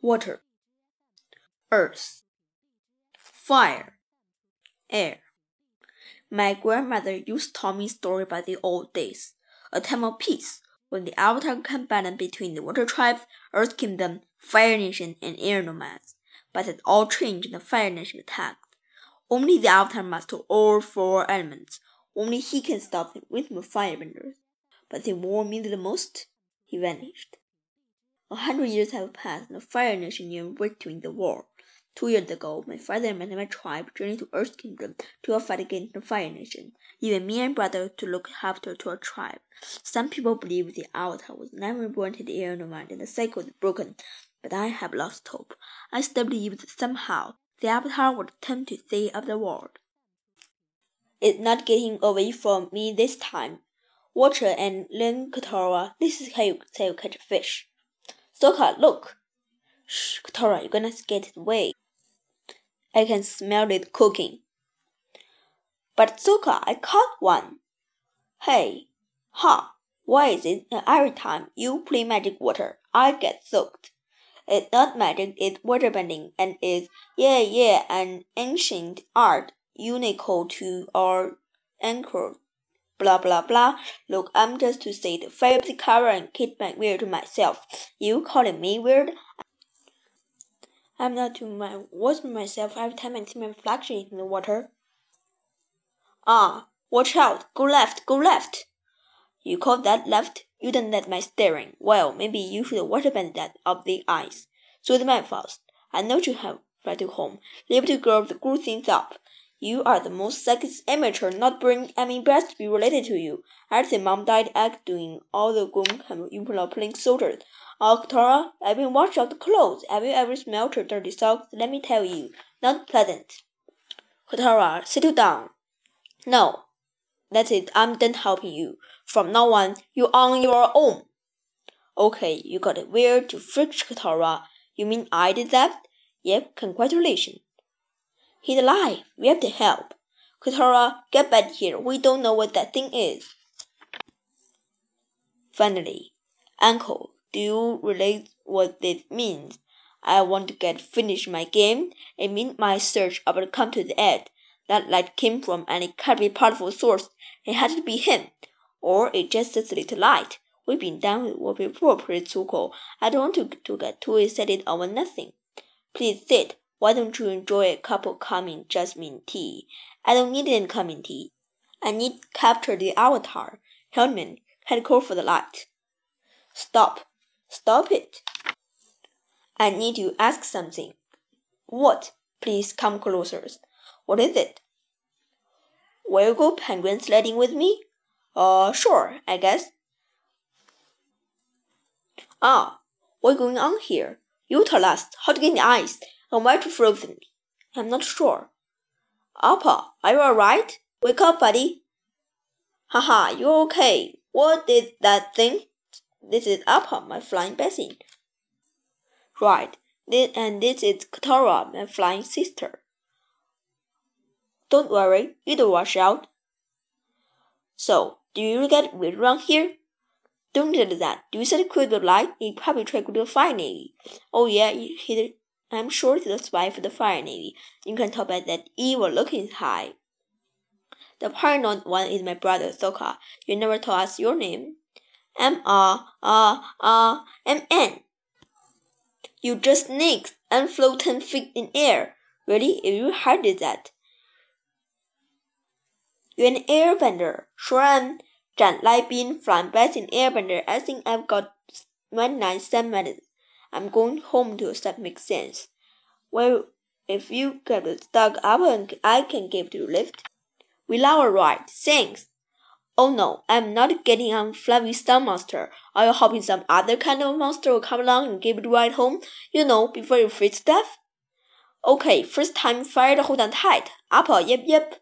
water, earth, fire, air. My grandmother used to tell me story about the old days, a time of peace, when the Avatar can balance between the Water Tribe, Earth Kingdom, Fire Nation, and Air Nomads. But it all changed when the Fire Nation attacked. Only the Avatar master all four elements. Only he can stop the rhythm of firebenders. But the war meant the most. He vanished. A hundred years have passed, and the Fire Nation near victory the war. Two years ago, my father and my tribe journeyed to Earth Kingdom to fight against the Fire Nation, leaving me and brother to look after to our tribe. Some people believe the Avatar was never born to the air nomad and the cycle is broken, but I have lost hope. I still believe that somehow the Avatar would attempt to save the world. It's not getting away from me this time. Watcher and Len Katara, this is how you say you catch fish. Sokka, look! Shh, Katara, you're gonna get away. I can smell it cooking. But Sokka, I caught one. Hey, ha, why is it every time you play magic water, I get soaked? It's not magic, it's waterbending, and it's, yeah, yeah, an ancient art unique to our anchor. Blah blah blah. Look, I'm just to say the favorite cover and keep my weird to myself. You calling me weird? I'm not to my watch myself every time I see my reflection in the water. Ah, watch out! Go left, go left! You call that left? You don't let my staring. Well, maybe you should waterbend that of the eyes. So the man fast. I know you have right to home. Leave to grow the good things up. You are the most sexist amateur not bring mean best to be related to you. Say mom died act doing all the groom you playing soldiers. Katara, I've been washing out the clothes. Have you ever smelled her dirty socks? Let me tell you, not pleasant. Katara, sit down. No, that's it. I'm done helping you. From now on, you're on your own. Okay, you got it weird to freak Katara. You mean I did that? Yep, congratulations. He's alive. We have to help. Katara, get back here. We don't know what that thing is. Finally, Uncle, do you relate what this means? I want to get finish my game. It means my search about come to the end. That light came from an incredibly powerful source. It had to be him. Or it just a little light. We've been done with what before, Prince Zuko. I don't want to, to get too excited over nothing. Please sit. Why don't you enjoy a cup of calming jasmine tea? I don't need any calming tea. I need capture the avatar. Hellman, head call for the light. Stop. Stop it. I need to ask something. What? Please come closer. What is it? Will you go penguin sledding with me? Uh, sure, I guess. Ah, what's going on here? You tell us how to get in the ice and why to frozen. I'm not sure. Appa, are you alright? Wake up, buddy. Haha, you're okay. What did that thing? This is Appa, my flying basin. Right, this, and this is Katara, my flying sister. Don't worry, it'll wash out. So, do you get weird around here? Don't tell that. Do you set a quick light? He probably to do fire navy. Oh yeah, he, I'm sure a spy for the fire navy. You can tell by that evil look in his eye. The paranoid one is my brother Sokka. You never told us your name. M R R R M N. You just sneaked and flew ten feet in air. Really, if you did that. You're an airbender. Sure am. Bin flying best in airbender. I think I've got my nine seven. I'm going home to that makes sense. Well, if you get stuck up and I can give you a lift. Will our ride? Thanks. Oh no, I'm not getting on Fluffy Star Monster. Are you hoping some other kind of monster will come along and give you a ride home? You know, before you freeze death? Okay, first time fired, hold on tight. Appa, yip yip.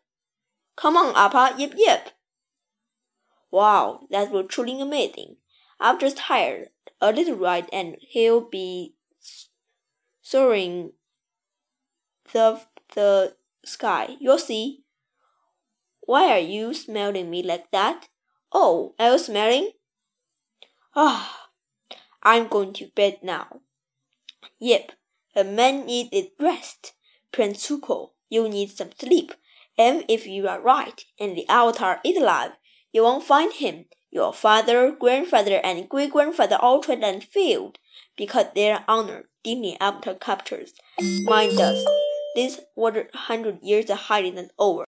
Come on, Appa, yip yip. Wow, that was truly amazing. I've just hired a little ride and he'll be soaring the the sky. You'll see. Why are you smelling me like that? Oh, are you smelling? Ah, I'm going to bed now. Yep, a man needs his rest. Prince Zuko, you need some sleep. And if you are right and the Avatar is alive, you won't find him. Your father, grandfather, and great grandfather all tried and failed because their honor Disney after captures. Mine does. This 100 years of hiding is over.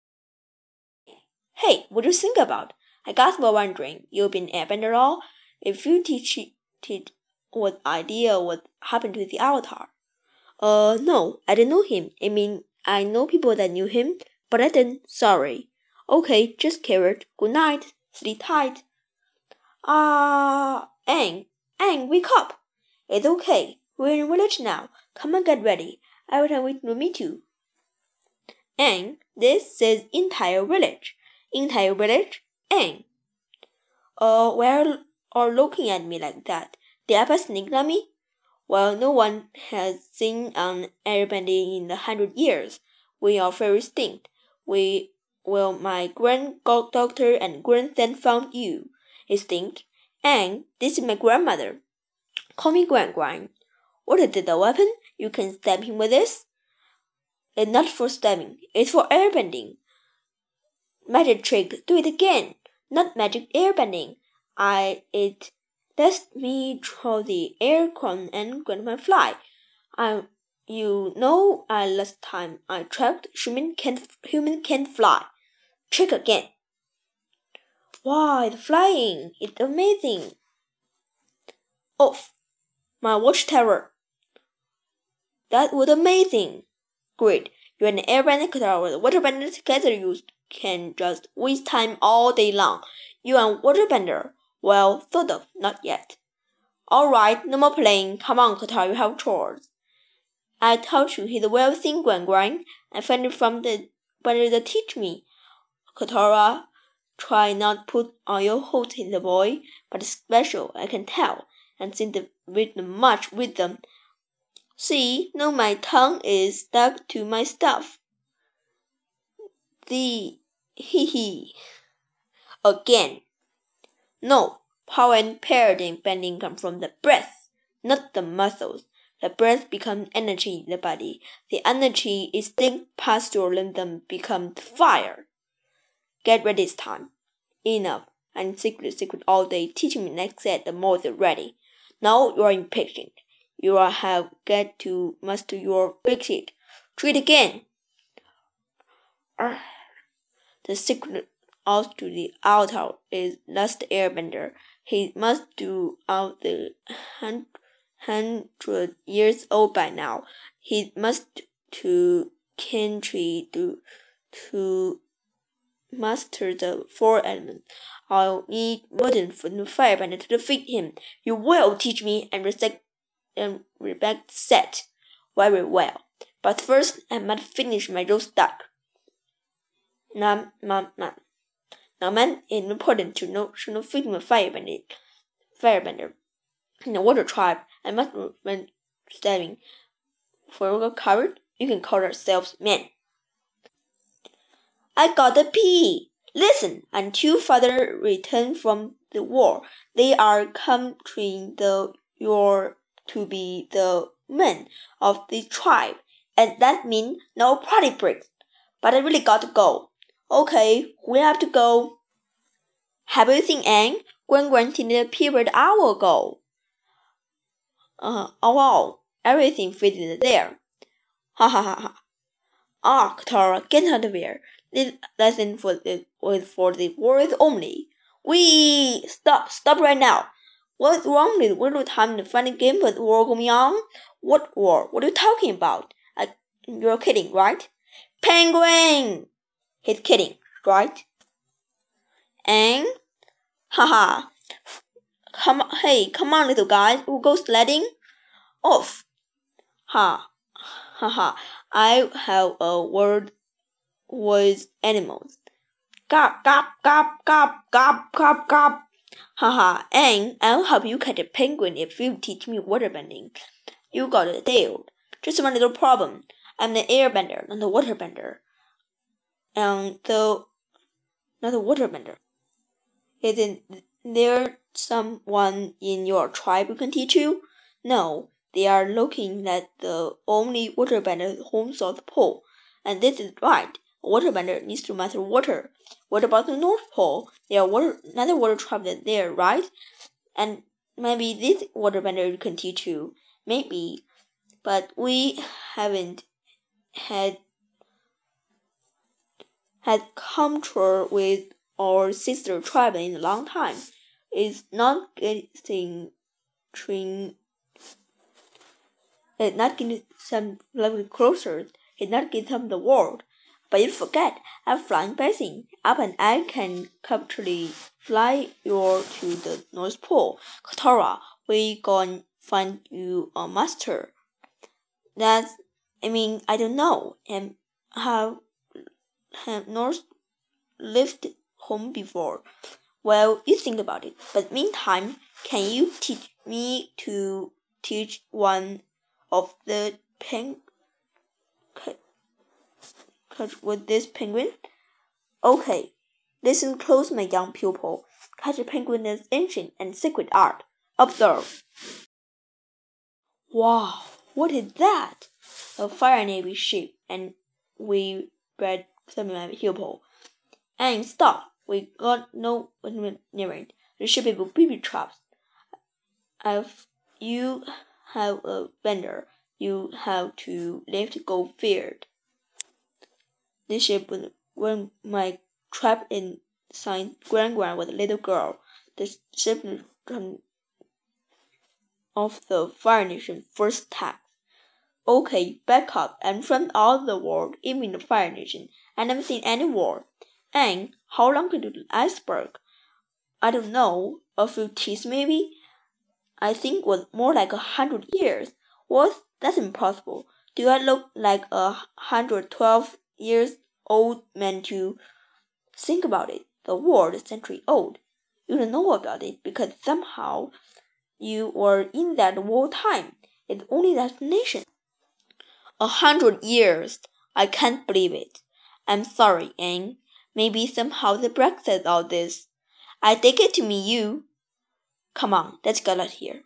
Hey, what do you think about? I guess we're wondering, you've been airbender all? If you teach it what idea what happened to the Avatar? Uh, no, I didn't know him. I mean, I know people that knew him, but I didn't. Sorry. Okay, just carrot. Good night. Sleep tight. Ah, uh, Aang, wake up. It's okay. We're in village now. Come and get ready. I will wait to meet you. Aang, this is entire village. Entire village, Aang. Uh, why are looking at me like that? Did I sneak at me? Well, no one has seen an airbending in a hundred years. We are very distinct. We, well, my grand doctor and grandson found you. Distinct. And this is my grandmother. Call me Grand Grand. What is the weapon? You can stab him with this? It's not for stabbing. It's for airbending. Magic trick. Do it again. Not magic airbending. I it let me throw the air aircon and grandma fly. I, you know, I last time I tried human can't human can't fly. Trick again. Wow, it's flying! It's amazing. Off. My watch tower. That was amazing. Great. You're an airbender tower. Waterbender together you can just waste time all day long. You are waterbender. Well, sort of, not yet. All right, no more playing. Come on, Katara, you have chores. I told you he's a well seen Grand Grand. I found it from the better to teach me. Katara, try not put all your hopes in the boy, but special, I can tell, and to with much wisdom. See, no, my tongue is stuck to my stuff. The hee hee. Again. No, power and paradigm bending come from the breath, not the muscles. The breath becomes energy in the body. The energy is then past your limb becomes fire. Get ready this time. Enough. And secret, secret all day teaching me next set the more than ready. Now you are impatient. You are have got to master your fix Try it again. Ah. The secret out to the altar is last airbender. He must do out the hundred years old by now. He must to country to to master the four elements. I'll need modern firebender to defeat him. You will teach me and respect and respect set very well. But first I must finish my roast duck. Nom nom nom. Now, man, it's important to know to know freedom of firebender, firebender. In the water tribe, I must when stabbing. For a coward, you can call yourselves men. I got a pee. Listen, until father return from the war, they are coming the your to be the men of the tribe, and that means no party breaks. But I really got to go. Okay, we have to go. Have you seen Aang? Gwen granted a period hour ago. Uh, oh wow, everything fitted there. Ha ha ha ha. Ah, Katara, get out of here. This lesson for the was for the words only. We stop, stop right now. What's wrong with little time find a game with the war going on? What war? What are you talking about? Uh, you're kidding, right? Penguin! He's kidding, right? And, haha, come, hey, come on, little guy, we'll go sledding. Off. Ha, haha, I have a word with animals. Gop, gop, gop, gop, gop, gop, gop. Haha, and I'll help you catch a penguin if you teach me waterbending. You got it nailed. Just one little problem. I'm an airbender, not a waterbender and the not a waterbender. Isn't there someone in your tribe who can teach you? No, They are looking at the only waterbender home South Pole, and this is right. A waterbender needs to master water. What about the North Pole? There are water, another water tribe there, right? And maybe this waterbender can teach you. Maybe, but we haven't had had control with our sister tribe in a long time. It's not getting train it's not getting some level closer. It's not getting the world. But you forget, I'm flying bathing up and I can comfortably fly you to the North Pole. Katara, we go find you a master. That's, I mean, I don't know. And have, have North lived home before. Well, you think about it. But meantime, can you teach me to teach one of the catch with this penguin? Okay, listen close, my young pupil. Catch a penguin is ancient and secret art. Observe. Wow, what is that? A fire navy ship, and we read some my pupil. And stop. We got no near it. The ship is baby traps. If you have a vendor, you have to lift go feared. This ship was when my trap inside Grand Grand was a little girl. The ship from of the Fire Nation first attack. Okay, back up and front all the world, even the Fire Nation. I never seen any war. And how long could the iceberg? I don't know, a few teeth maybe. I think was more like a hundred years. What? That's impossible. Do I look like a hundred twelve years old man to think about it? The world is century old. You don't know about it because somehow you were in that war time. It's only that nation. A hundred years. I can't believe it. I'm sorry, Aang. Maybe somehow the Brexit all this. I take it to me you. Come on, let's get out here.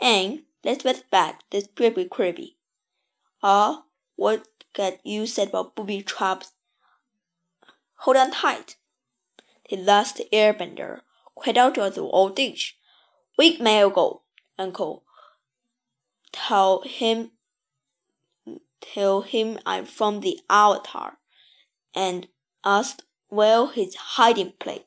And let's get back this creepy creepy. Ah, what get you said about booby traps? Hold on tight. The last airbender cried out to the old dish. Weak may go, uncle. Tell him tell him I'm from the Avatar and asked where his hiding place.